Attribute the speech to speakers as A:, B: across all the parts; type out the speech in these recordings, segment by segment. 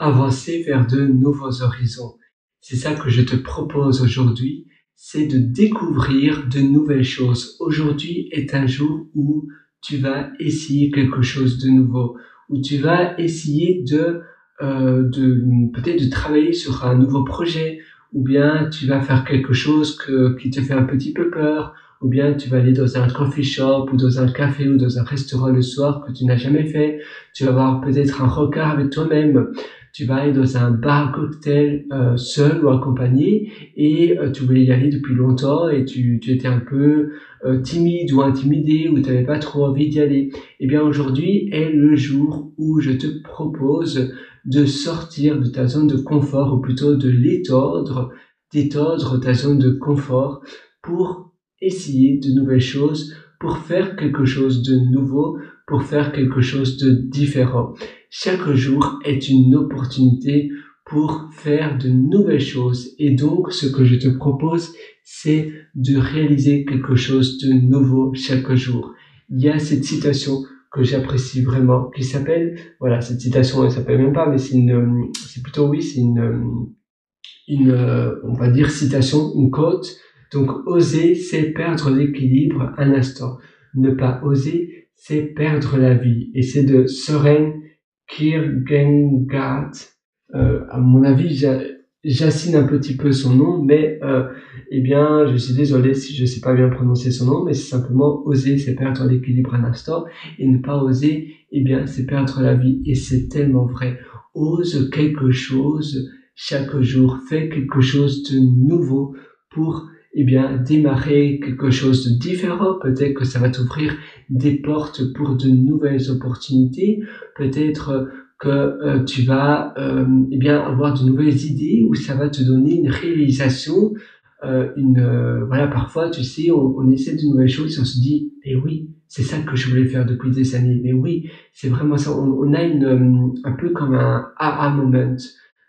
A: avancer vers de nouveaux horizons. C'est ça que je te propose aujourd'hui, c'est de découvrir de nouvelles choses. Aujourd'hui est un jour où tu vas essayer quelque chose de nouveau, où tu vas essayer de, euh, de peut-être de travailler sur un nouveau projet, ou bien tu vas faire quelque chose que, qui te fait un petit peu peur, ou bien tu vas aller dans un coffee shop ou dans un café ou dans un restaurant le soir que tu n'as jamais fait. Tu vas avoir peut-être un regard avec toi-même. Tu vas aller dans un bar cocktail euh, seul ou accompagné et euh, tu voulais y aller depuis longtemps et tu, tu étais un peu euh, timide ou intimidé ou tu n'avais pas trop envie d'y aller. Eh bien aujourd'hui est le jour où je te propose de sortir de ta zone de confort ou plutôt de l'étordre, d'étordre ta zone de confort pour essayer de nouvelles choses, pour faire quelque chose de nouveau, pour faire quelque chose de différent. Chaque jour est une opportunité pour faire de nouvelles choses. Et donc, ce que je te propose, c'est de réaliser quelque chose de nouveau chaque jour. Il y a cette citation que j'apprécie vraiment, qui s'appelle, voilà, cette citation, elle s'appelle même pas, mais c'est une, c'est plutôt oui, c'est une, une, on va dire citation, une quote donc oser, c'est perdre l'équilibre un instant. Ne pas oser, c'est perdre la vie. Et c'est de Soren Kierkegaard. Euh, à mon avis, j'assigne un petit peu son nom, mais euh, eh bien, je suis désolé si je ne sais pas bien prononcer son nom, mais c'est simplement oser, c'est perdre l'équilibre un instant, et ne pas oser, eh bien, c'est perdre la vie. Et c'est tellement vrai. Ose quelque chose chaque jour, fais quelque chose de nouveau pour eh bien, démarrer quelque chose de différent. Peut-être que ça va t'ouvrir des portes pour de nouvelles opportunités. Peut-être que euh, tu vas, euh, eh bien, avoir de nouvelles idées ou ça va te donner une réalisation. Euh, une, euh, voilà, parfois, tu sais, on, on, essaie de nouvelles choses et on se dit, eh oui, c'est ça que je voulais faire depuis des années. Mais oui, c'est vraiment ça. On, on a une, un peu comme un aha moment.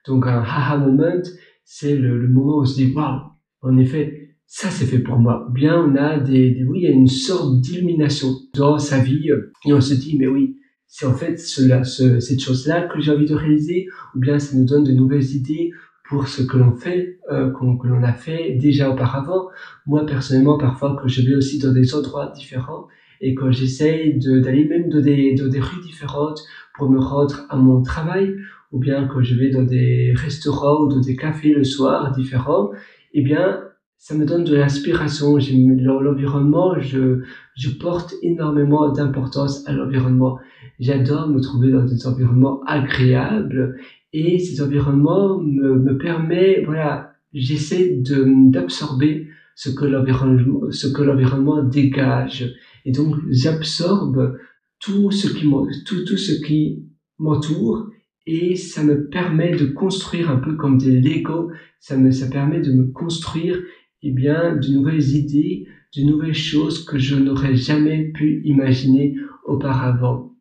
A: Donc, un aha moment, c'est le, le moment où on se dit, waouh, en effet, ça c'est fait pour moi. Ou bien on a des, oui, il y a une sorte d'illumination dans sa vie euh, et on se dit mais oui, c'est en fait cela, ce, cette chose-là que j'ai envie de réaliser. Ou bien ça nous donne de nouvelles idées pour ce que l'on fait, euh, que l'on a fait déjà auparavant. Moi personnellement, parfois que je vais aussi dans des endroits différents et que j'essaye d'aller même dans des, dans des rues différentes pour me rendre à mon travail, ou bien que je vais dans des restaurants ou dans des cafés le soir différents, eh bien ça me donne de l'inspiration. L'environnement, je, je porte énormément d'importance à l'environnement. J'adore me trouver dans des environnements agréables et ces environnements me, me permet, voilà, j'essaie d'absorber ce que l'environnement, ce que l'environnement dégage. Et donc, j'absorbe tout ce qui, tout, tout ce qui m'entoure et ça me permet de construire un peu comme des Lego. Ça me, ça permet de me construire eh bien, de nouvelles idées, de nouvelles choses que je n'aurais jamais pu imaginer auparavant.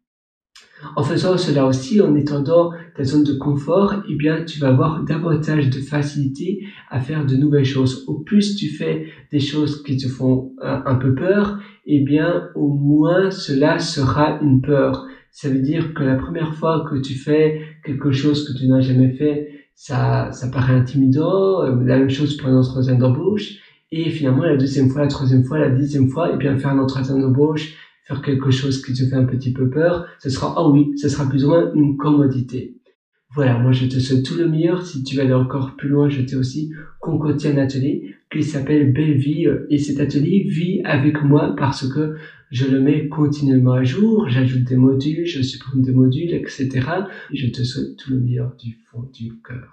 A: En faisant cela aussi, en étendant ta zone de confort, eh bien, tu vas avoir davantage de facilité à faire de nouvelles choses. Au plus tu fais des choses qui te font un, un peu peur, eh bien, au moins cela sera une peur. Ça veut dire que la première fois que tu fais quelque chose que tu n'as jamais fait, ça, ça paraît intimidant. Euh, la même chose pour un entretien d'embauche. Et finalement, la deuxième fois, la troisième fois, la dixième fois, et eh bien faire un entretien d'embauche, faire quelque chose qui te fait un petit peu peur, ce sera, ah oui, ce sera plus ou moins une commodité. Voilà, moi je te souhaite tout le meilleur. Si tu veux aller encore plus loin, je t'ai aussi concocté un atelier qui s'appelle Belle Vie. Et cet atelier vit avec moi parce que je le mets continuellement à jour, j'ajoute des modules, je supprime des modules, etc. Et je te souhaite tout le meilleur du fond du cœur.